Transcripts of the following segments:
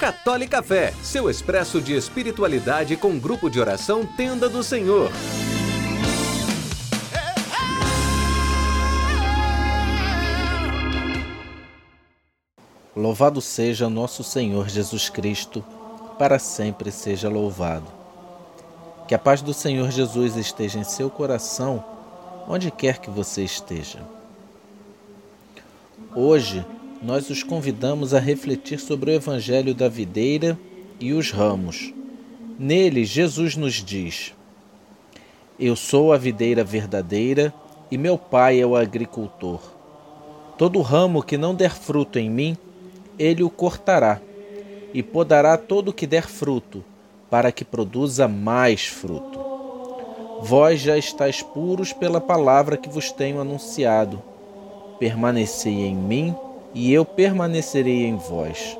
Católica Fé, seu expresso de espiritualidade com grupo de oração Tenda do Senhor. Louvado seja nosso Senhor Jesus Cristo, para sempre seja louvado. Que a paz do Senhor Jesus esteja em seu coração, onde quer que você esteja. Hoje, nós os convidamos a refletir sobre o Evangelho da videira e os ramos. Nele, Jesus nos diz: Eu sou a videira verdadeira e meu pai é o agricultor. Todo ramo que não der fruto em mim, ele o cortará, e podará todo o que der fruto, para que produza mais fruto. Vós já estáis puros pela palavra que vos tenho anunciado. Permanecei em mim, e eu permanecerei em vós.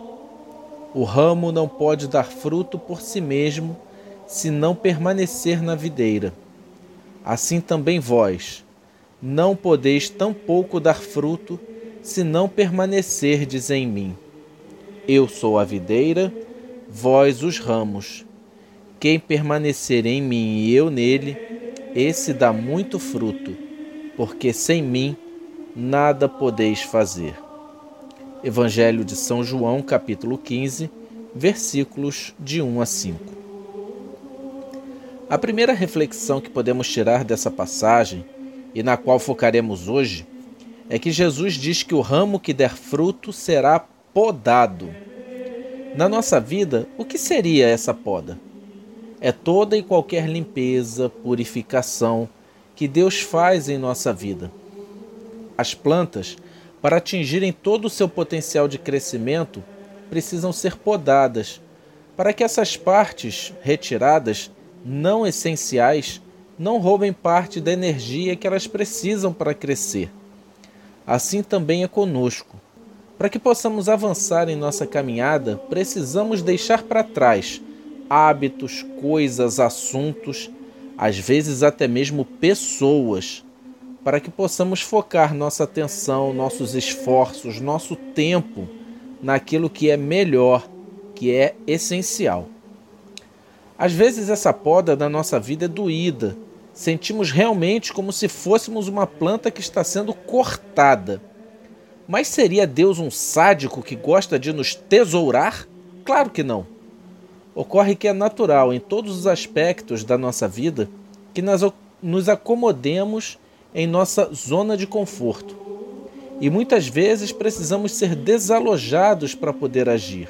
O ramo não pode dar fruto por si mesmo, se não permanecer na videira. Assim também vós, não podeis tampouco dar fruto, se não permanecerdes em mim. Eu sou a videira, vós os ramos. Quem permanecer em mim e eu nele, esse dá muito fruto, porque sem mim nada podeis fazer. Evangelho de São João, capítulo 15, versículos de 1 a 5. A primeira reflexão que podemos tirar dessa passagem, e na qual focaremos hoje, é que Jesus diz que o ramo que der fruto será podado. Na nossa vida, o que seria essa poda? É toda e qualquer limpeza, purificação que Deus faz em nossa vida. As plantas, para atingirem todo o seu potencial de crescimento, precisam ser podadas, para que essas partes retiradas, não essenciais, não roubem parte da energia que elas precisam para crescer. Assim também é conosco. Para que possamos avançar em nossa caminhada, precisamos deixar para trás hábitos, coisas, assuntos, às vezes até mesmo pessoas, para que possamos focar nossa atenção, nossos esforços, nosso tempo naquilo que é melhor, que é essencial. Às vezes essa poda da nossa vida é doída, sentimos realmente como se fôssemos uma planta que está sendo cortada mas seria Deus um sádico que gosta de nos tesourar? Claro que não. Ocorre que é natural em todos os aspectos da nossa vida que nós nos acomodemos em nossa zona de conforto. E muitas vezes precisamos ser desalojados para poder agir.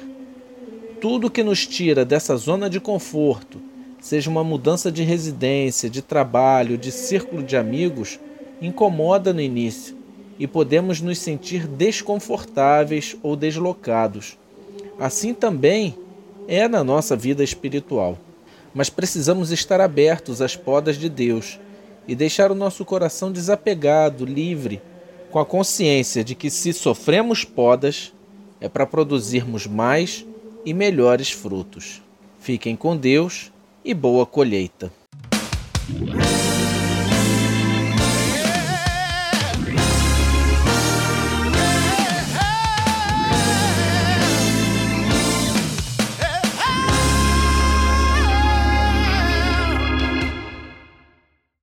Tudo que nos tira dessa zona de conforto, seja uma mudança de residência, de trabalho, de círculo de amigos, incomoda no início e podemos nos sentir desconfortáveis ou deslocados. Assim também é na nossa vida espiritual. Mas precisamos estar abertos às podas de Deus e deixar o nosso coração desapegado, livre, com a consciência de que se sofremos podas, é para produzirmos mais e melhores frutos. Fiquem com Deus e boa colheita.